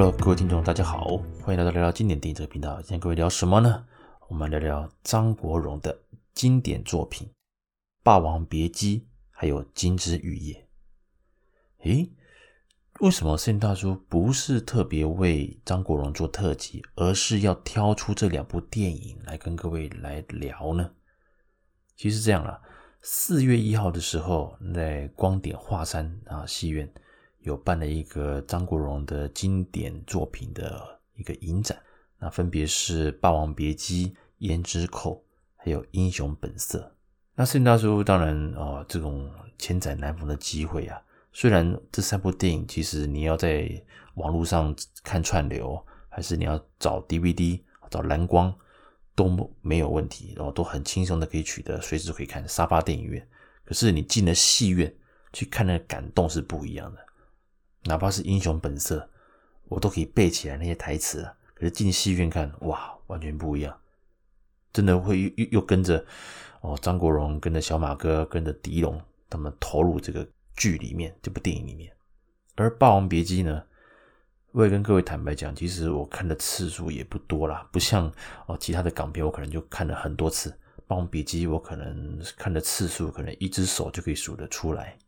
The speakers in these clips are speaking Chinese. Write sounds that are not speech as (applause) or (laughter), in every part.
Hello，各位听众，大家好，欢迎来到聊聊经典电影这个频道。今天各位聊什么呢？我们聊聊张国荣的经典作品《霸王别姬》，还有《金枝玉叶》。诶，为什么圣大叔不是特别为张国荣做特辑，而是要挑出这两部电影来跟各位来聊呢？其实这样啦，四月一号的时候，在光点华山啊戏院有办了一个张国荣的经典作品的一个影展，那分别是《霸王别姬》《胭脂扣》还有《英雄本色》。那圣大叔当然啊，这种千载难逢的机会啊。虽然这三部电影其实你要在网络上看串流，还是你要找 DVD、找蓝光都没有问题，然后都很轻松的可以取得，随时都可以看沙发电影院。可是你进了戏院去看，那感动是不一样的。哪怕是《英雄本色》，我都可以背起来那些台词啊。可是进戏院看，哇，完全不一样，真的会又又跟着哦，张国荣跟着小马哥跟着狄龙他们投入这个。剧里面这部电影里面，而《霸王别姬》呢，我也跟各位坦白讲，其实我看的次数也不多啦，不像哦其他的港片，我可能就看了很多次，《霸王别姬》我可能看的次数可能一只手就可以数得出来。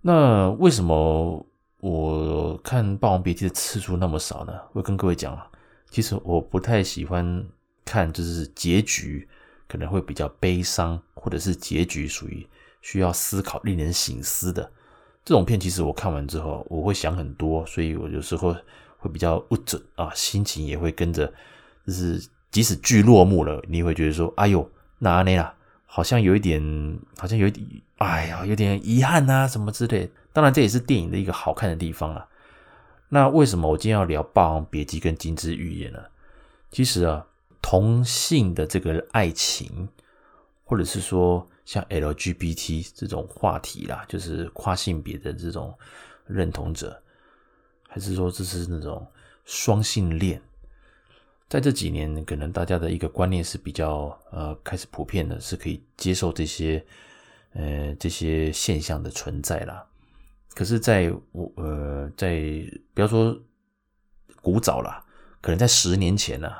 那为什么我看《霸王别姬》的次数那么少呢？我跟各位讲啊，其实我不太喜欢看，就是结局可能会比较悲伤，或者是结局属于需要思考、令人醒思的。这种片其实我看完之后，我会想很多，所以我有时候会比较不准啊，心情也会跟着，就是即使剧落幕了，你会觉得说，哎呦，哪里啦，好像有一点，好像有一点，哎呀，有点遗憾啊，什么之类。当然，这也是电影的一个好看的地方啊。那为什么我今天要聊《霸王别姬》跟《金枝玉叶》呢？其实啊，同性的这个爱情，或者是说。像 LGBT 这种话题啦，就是跨性别的这种认同者，还是说这是那种双性恋？在这几年，可能大家的一个观念是比较呃开始普遍的，是可以接受这些呃这些现象的存在啦。可是在，我呃在不要说古早啦，可能在十年前呢。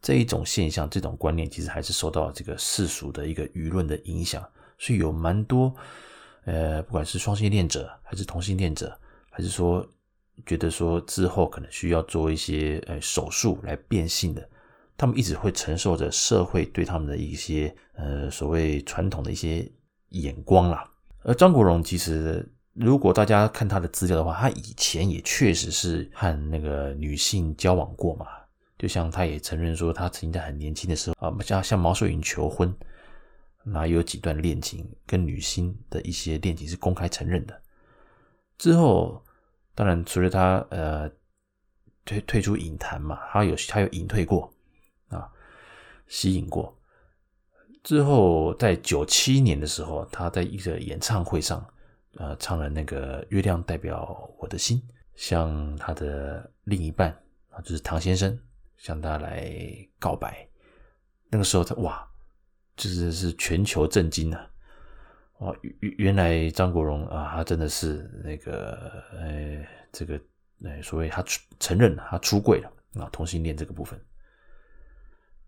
这一种现象，这种观念，其实还是受到这个世俗的一个舆论的影响，所以有蛮多，呃，不管是双性恋者，还是同性恋者，还是说觉得说之后可能需要做一些呃手术来变性的，他们一直会承受着社会对他们的一些呃所谓传统的一些眼光啦。而张国荣其实，如果大家看他的资料的话，他以前也确实是和那个女性交往过嘛。就像他也承认说，他曾经在很年轻的时候啊，像像毛舜筠求婚，那有几段恋情跟女星的一些恋情是公开承认的。之后，当然除了他呃退退出影坛嘛，他有他有隐退过啊，息影过。之后在九七年的时候，他在一个演唱会上，呃，唱了那个《月亮代表我的心》，向他的另一半啊，就是唐先生。向他来告白，那个时候他哇，就是是全球震惊啊！哇，原原来张国荣啊，他真的是那个呃，这个呃，所谓他承认他出柜了啊，同性恋这个部分。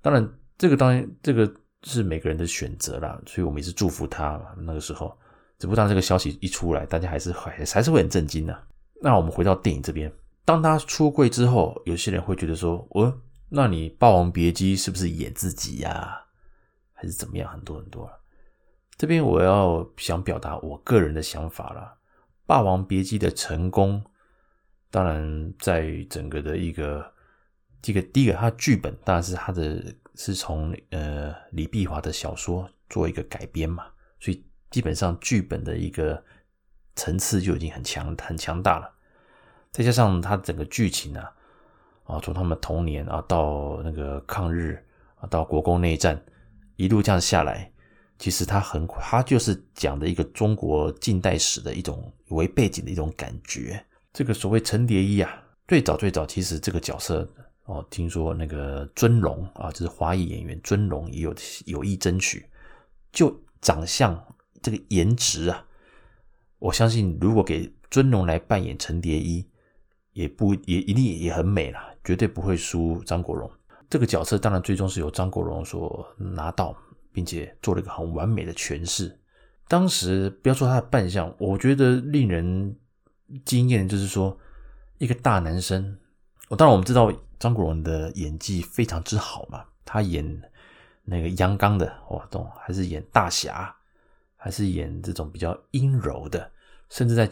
当然，这个当然这个是每个人的选择啦，所以我们也是祝福他。那个时候，只不过当这个消息一出来，大家还是还还是会很震惊的。那我们回到电影这边。当他出柜之后，有些人会觉得说：“哦，那你《霸王别姬》是不是演自己呀、还是怎么样？”很多很多啊。这边我要想表达我个人的想法啦，《霸王别姬》的成功，当然在整个的一个这个第一个，它剧本当然是它的是从呃李碧华的小说做一个改编嘛，所以基本上剧本的一个层次就已经很强很强大了。再加上他整个剧情啊，啊，从他们童年啊到那个抗日啊，到国共内战，一路这样下来，其实他很，他就是讲的一个中国近代史的一种为背景的一种感觉。这个所谓程蝶衣啊，最早最早其实这个角色哦，听说那个尊龙啊，就是华裔演员尊龙也有有意争取，就长相这个颜值啊，我相信如果给尊龙来扮演程蝶衣。也不也一定也很美啦，绝对不会输张国荣。这个角色当然最终是由张国荣所拿到，并且做了一个很完美的诠释。当时不要说他的扮相，我觉得令人惊艳，就是说一个大男生。我当然我们知道张国荣的演技非常之好嘛，他演那个阳刚的哇，懂还是演大侠，还是演这种比较阴柔的，甚至在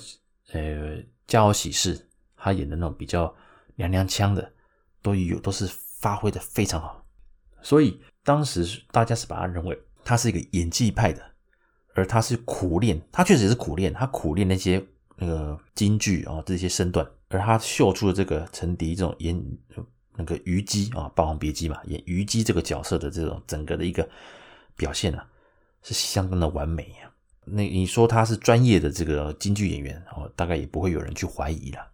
呃《家有喜事》他演的那种比较娘娘腔的，都有都是发挥的非常好。所以当时大家是把他认为他是一个演技派的，而他是苦练，他确实也是苦练，他苦练那些那个京剧啊这些身段。而他秀出了这个陈迪这种演那个虞姬啊，《霸王别姬》嘛，演虞姬这个角色的这种整个的一个表现啊，是相当的完美呀。那你说他是专业的这个京剧演员哦，大概也不会有人去怀疑了。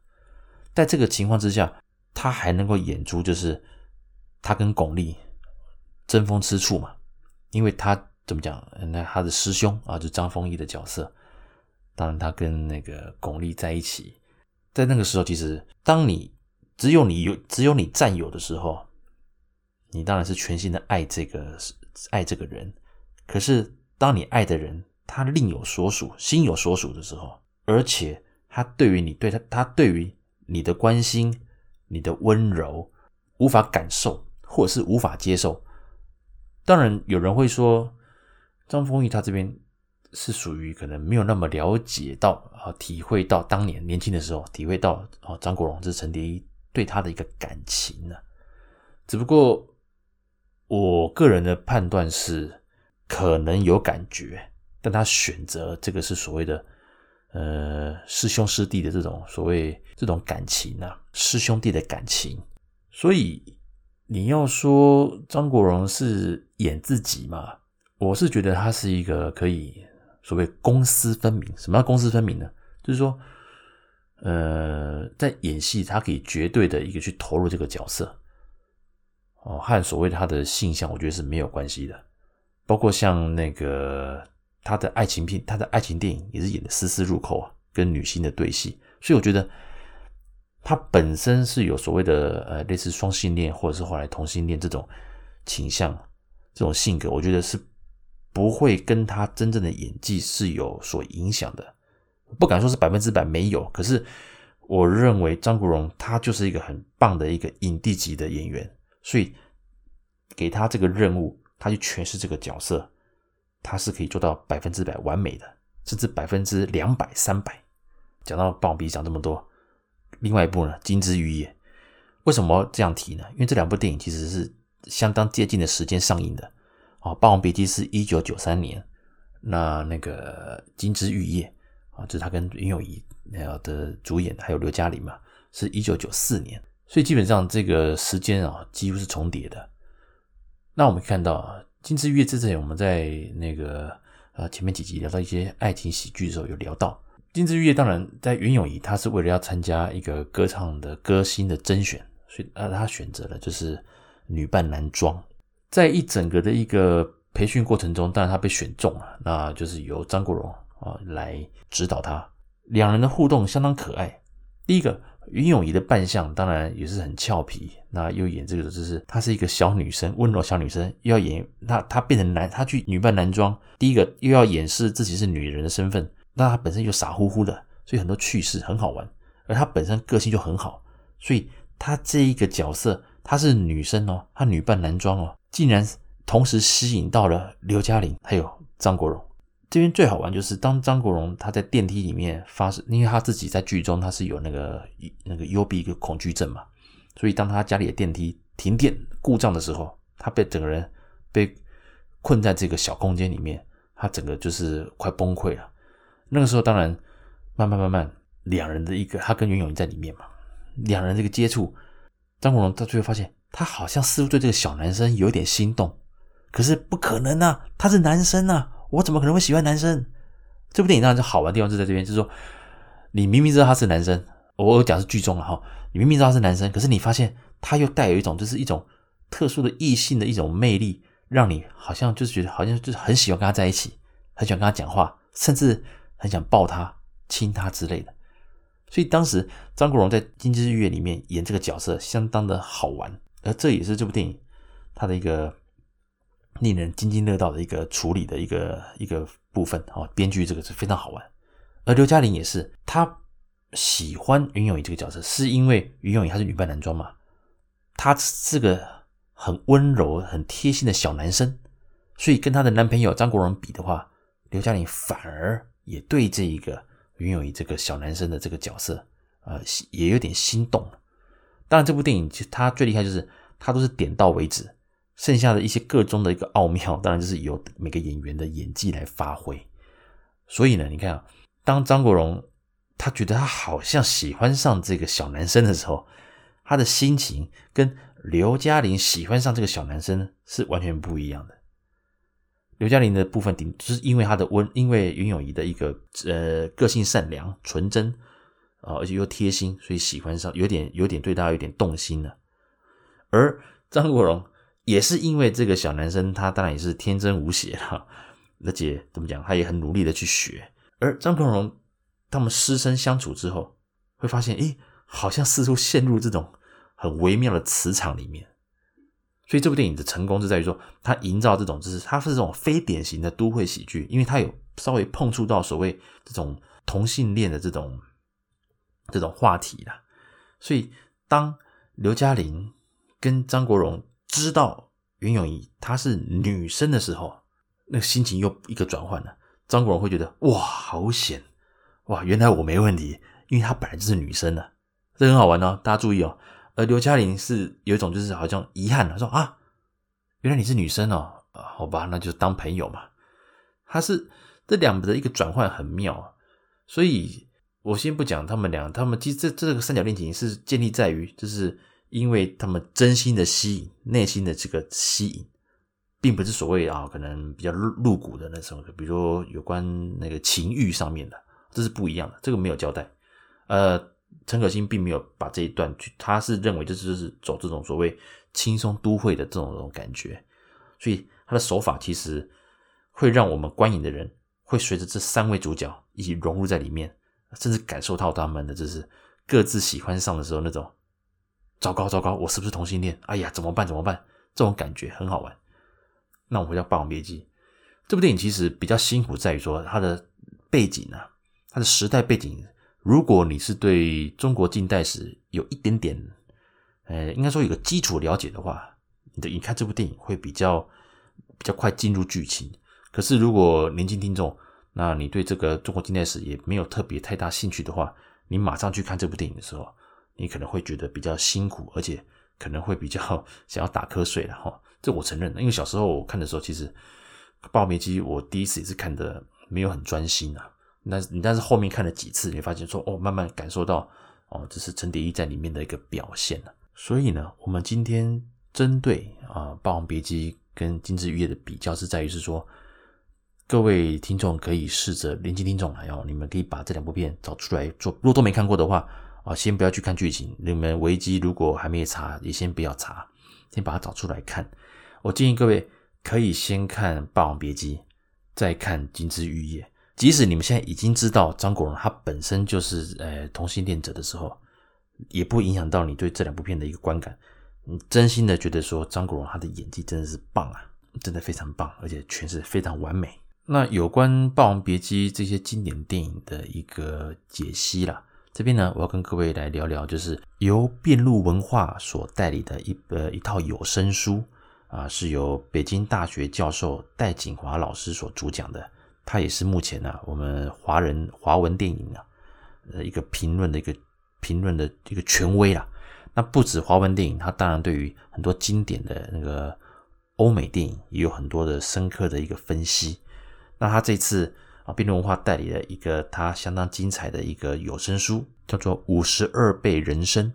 在这个情况之下，他还能够演出就是他跟巩俐争风吃醋嘛，因为他怎么讲？那他的师兄啊，就张丰毅的角色，当然他跟那个巩俐在一起。在那个时候，其实当你只有你有只有你占有的时候，你当然是全心的爱这个爱这个人。可是当你爱的人他另有所属、心有所属的时候，而且他对于你对他他对于你的关心、你的温柔无法感受，或者是无法接受。当然有人会说，张丰毅他这边。是属于可能没有那么了解到啊，体会到当年年轻的时候，体会到啊张国荣这陈蝶衣对他的一个感情呢。只不过我个人的判断是，可能有感觉，但他选择这个是所谓的呃师兄师弟的这种所谓这种感情啊，师兄弟的感情。所以你要说张国荣是演自己嘛，我是觉得他是一个可以。所谓公私分明，什么叫公私分明呢？就是说，呃，在演戏，他可以绝对的一个去投入这个角色，哦，和所谓他的性向，我觉得是没有关系的。包括像那个他的爱情片，他的爱情电影也是演的丝丝入扣啊，跟女星的对戏，所以我觉得他本身是有所谓的呃类似双性恋或者是后来同性恋这种倾向，这种性格，我觉得是。不会跟他真正的演技是有所影响的，不敢说是百分之百没有，可是我认为张国荣他就是一个很棒的一个影帝级的演员，所以给他这个任务，他去诠释这个角色，他是可以做到百分之百完美的，甚至百分之两百、三百。讲到《霸王别姬》讲这么多，另外一部呢，《金枝玉叶》，为什么这样提呢？因为这两部电影其实是相当接近的时间上映的。啊，《霸王别姬》是一九九三年，那那个《金枝玉叶》啊，就是他跟袁咏仪呃的主演，还有刘嘉玲嘛，是一九九四年，所以基本上这个时间啊几乎是重叠的。那我们看到啊，《金枝玉叶》之前我们在那个呃前面几集聊到一些爱情喜剧的时候，有聊到《金枝玉叶》。当然，在袁咏仪她是为了要参加一个歌唱的歌星的甄选，所以呃她选择了就是女扮男装。在一整个的一个培训过程中，当然他被选中了，那就是由张国荣啊来指导他。两人的互动相当可爱。第一个，袁咏仪的扮相当然也是很俏皮，那又演这个就是她是一个小女生，温柔小女生，又要演那她变成男，她去女扮男装。第一个又要掩饰自己是女人的身份，那她本身又傻乎乎的，所以很多趣事很好玩。而她本身个性就很好，所以她这一个角色她是女生哦，她女扮男装哦。竟然同时吸引到了刘嘉玲还有张国荣。这边最好玩就是当张国荣他在电梯里面发生，因为他自己在剧中他是有那个那个幽闭一个恐惧症嘛，所以当他家里的电梯停电故障的时候，他被整个人被困在这个小空间里面，他整个就是快崩溃了。那个时候当然慢慢慢慢两人的一个他跟袁咏仪在里面嘛，两人这个接触，张国荣到最后发现。他好像似乎对这个小男生有点心动，可是不可能啊，他是男生啊，我怎么可能会喜欢男生？这部电影当然是好玩的地方就在这边，就是说你明明知道他是男生，我讲是剧中了哈，你明明知道他是男生，可是你发现他又带有一种就是一种特殊的异性的一种魅力，让你好像就是觉得好像就是很喜欢跟他在一起，很喜欢跟他讲话，甚至很想抱他、亲他之类的。所以当时张国荣在《金枝玉叶》里面演这个角色相当的好玩，而这也是这部电影它的一个令人津津乐道的一个处理的一个一个部分啊。编剧这个是非常好玩，而刘嘉玲也是，她喜欢袁咏仪这个角色，是因为袁咏仪她是女扮男装嘛，她是个很温柔、很贴心的小男生，所以跟她的男朋友张国荣比的话，刘嘉玲反而也对这一个。袁咏仪这个小男生的这个角色，呃，也有点心动。当然，这部电影其实它最厉害就是它都是点到为止，剩下的一些个中的一个奥妙，当然就是由每个演员的演技来发挥。所以呢，你看啊，当张国荣他觉得他好像喜欢上这个小男生的时候，他的心情跟刘嘉玲喜欢上这个小男生是完全不一样的。刘嘉玲的部分顶，就是因为她的温，因为袁咏仪的一个呃个性善良、纯真啊，而且又贴心，所以喜欢上，有点有点对她有点动心了。而张国荣也是因为这个小男生，他当然也是天真无邪哈，而且怎么讲，他也很努力的去学。而张国荣他们师生相处之后，会发现，诶，好像似乎陷入这种很微妙的磁场里面。所以这部电影的成功就在于说，它营造这种就是它是这种非典型的都会喜剧，因为它有稍微碰触到所谓这种同性恋的这种这种话题啦。所以当刘嘉玲跟张国荣知道袁咏仪她是女生的时候，那个心情又一个转换了。张国荣会觉得哇，好险哇，原来我没问题，因为她本来就是女生的，这很好玩哦，大家注意哦。而刘嘉玲是有一种就是好像遗憾，他说啊，原来你是女生哦，好吧，那就当朋友嘛。他是这两个的一个转换很妙，所以我先不讲他们俩，他们其实这这个三角恋情是建立在于，就是因为他们真心的吸引，内心的这个吸引，并不是所谓啊可能比较露骨的那种，比如说有关那个情欲上面的，这是不一样的，这个没有交代，呃。陈可辛并没有把这一段去，他是认为这就是走这种所谓轻松都会的这种这种感觉，所以他的手法其实会让我们观影的人会随着这三位主角一起融入在里面，甚至感受到他们的就是各自喜欢上的时候那种糟糕糟糕，我是不是同性恋？哎呀，怎么办怎么办？这种感觉很好玩。那我们回到《霸王别姬》这部电影，其实比较辛苦在于说它的背景啊，它的时代背景。如果你是对中国近代史有一点点，呃，应该说有个基础了解的话，你的你看这部电影会比较比较快进入剧情。可是如果年轻听众，那你对这个中国近代史也没有特别太大兴趣的话，你马上去看这部电影的时候，你可能会觉得比较辛苦，而且可能会比较 (laughs) 想要打瞌睡了哈。这我承认，因为小时候我看的时候，其实《爆米机》我第一次也是看的没有很专心啊。那你但是后面看了几次，你发现说哦，慢慢感受到哦，这是陈蝶衣在里面的一个表现了。所以呢，我们今天针对啊《霸王别姬》跟《金枝玉叶》的比较是在于是说，各位听众可以试着年轻听众来哦，你们可以把这两部片找出来做。如果都没看过的话啊，先不要去看剧情。你们维基如果还没查，也先不要查，先把它找出来看。我建议各位可以先看《霸王别姬》，再看《金枝玉叶》。即使你们现在已经知道张国荣他本身就是呃同性恋者的时候，也不影响到你对这两部片的一个观感。你真心的觉得说张国荣他的演技真的是棒啊，真的非常棒，而且诠释非常完美。那有关《霸王别姬》这些经典电影的一个解析啦，这边呢我要跟各位来聊聊，就是由变路文化所代理的一呃一套有声书啊，是由北京大学教授戴锦华老师所主讲的。他也是目前呢、啊，我们华人华文电影啊，呃，一个评论的一个评论的一个权威啦。那不止华文电影，他当然对于很多经典的那个欧美电影也有很多的深刻的一个分析。那他这次啊，辩论文化代理了一个他相当精彩的一个有声书，叫做《五十二倍人生》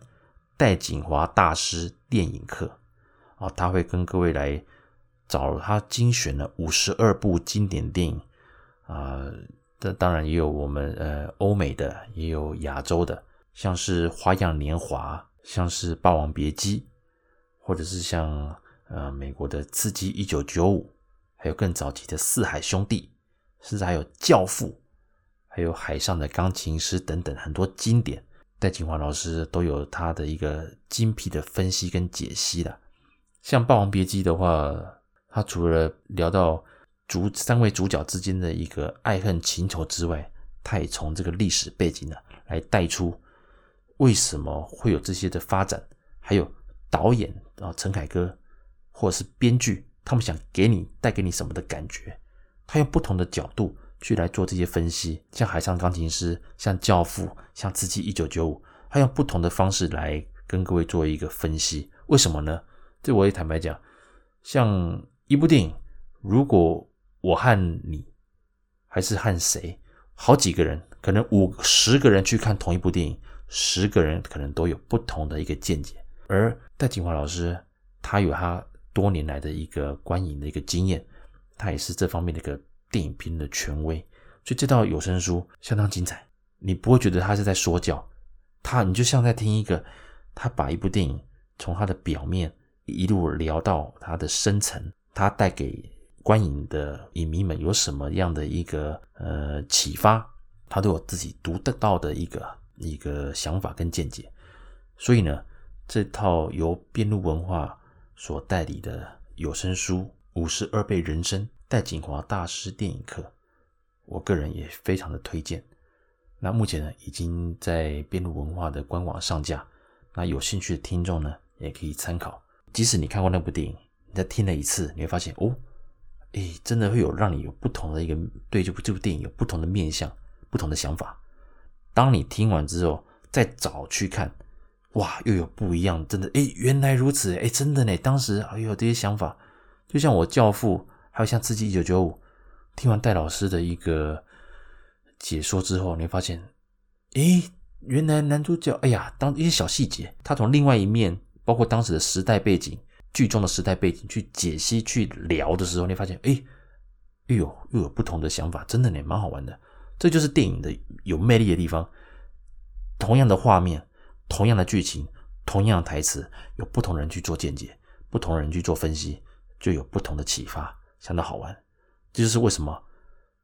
戴锦华大师电影课啊，他会跟各位来找他精选了五十二部经典电影。啊，这当然也有我们呃欧美的，也有亚洲的，像是《花样年华》，像是《霸王别姬》，或者是像呃美国的《刺激一九九五》，还有更早期的《四海兄弟》，甚至还有《教父》，还有《海上的钢琴师》等等很多经典戴锦华老师都有他的一个精辟的分析跟解析的。像《霸王别姬》的话，他除了聊到主三位主角之间的一个爱恨情仇之外，他也从这个历史背景呢来带出为什么会有这些的发展，还有导演啊陈凯歌或者是编剧他们想给你带给你什么的感觉，他用不同的角度去来做这些分析，像《海上钢琴师》、像《教父》、像《刺激一九九五》，他用不同的方式来跟各位做一个分析，为什么呢？这我也坦白讲，像一部电影，如果我和你还是和谁，好几个人，可能五十个人去看同一部电影，十个人可能都有不同的一个见解。而戴锦华老师，他有他多年来的一个观影的一个经验，他也是这方面的一个电影评论的权威，所以这套有声书相当精彩。你不会觉得他是在说教，他你就像在听一个，他把一部电影从他的表面。一路聊到它的深层，它带给观影的影迷们有什么样的一个呃启发，他都有自己独得到的一个一个想法跟见解。所以呢，这套由边路文化所代理的有声书《五十二倍人生》戴锦华大师电影课，我个人也非常的推荐。那目前呢，已经在边路文化的官网上架，那有兴趣的听众呢，也可以参考。即使你看过那部电影，你再听了一次，你会发现哦，诶，真的会有让你有不同的一个对这部这部电影有不同的面向、不同的想法。当你听完之后再找去看，哇，又有不一样，真的，诶，原来如此，诶，真的呢，当时哎呦这些想法，就像我《教父》，还有像《刺激一九九五》，听完戴老师的一个解说之后，你会发现，诶，原来男主角，哎呀，当一些小细节，他从另外一面。包括当时的时代背景，剧中的时代背景去解析、去聊的时候，你发现，哎，又有又有不同的想法，真的呢，蛮好玩的。这就是电影的有魅力的地方。同样的画面，同样的剧情，同样的台词，有不同人去做见解，不同人去做分析，就有不同的启发，相当好玩。这就是为什么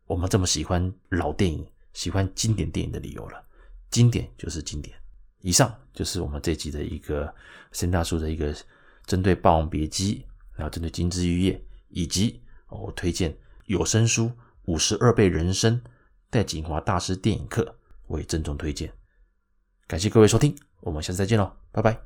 我们这么喜欢老电影、喜欢经典电影的理由了。经典就是经典。以上就是我们这集的一个森大叔的一个针对《霸王别姬》，然后针对《金枝玉叶》，以及我推荐有声书《五十二倍人生》戴锦华大师电影课，我也郑重推荐。感谢各位收听，我们下次再见喽，拜拜。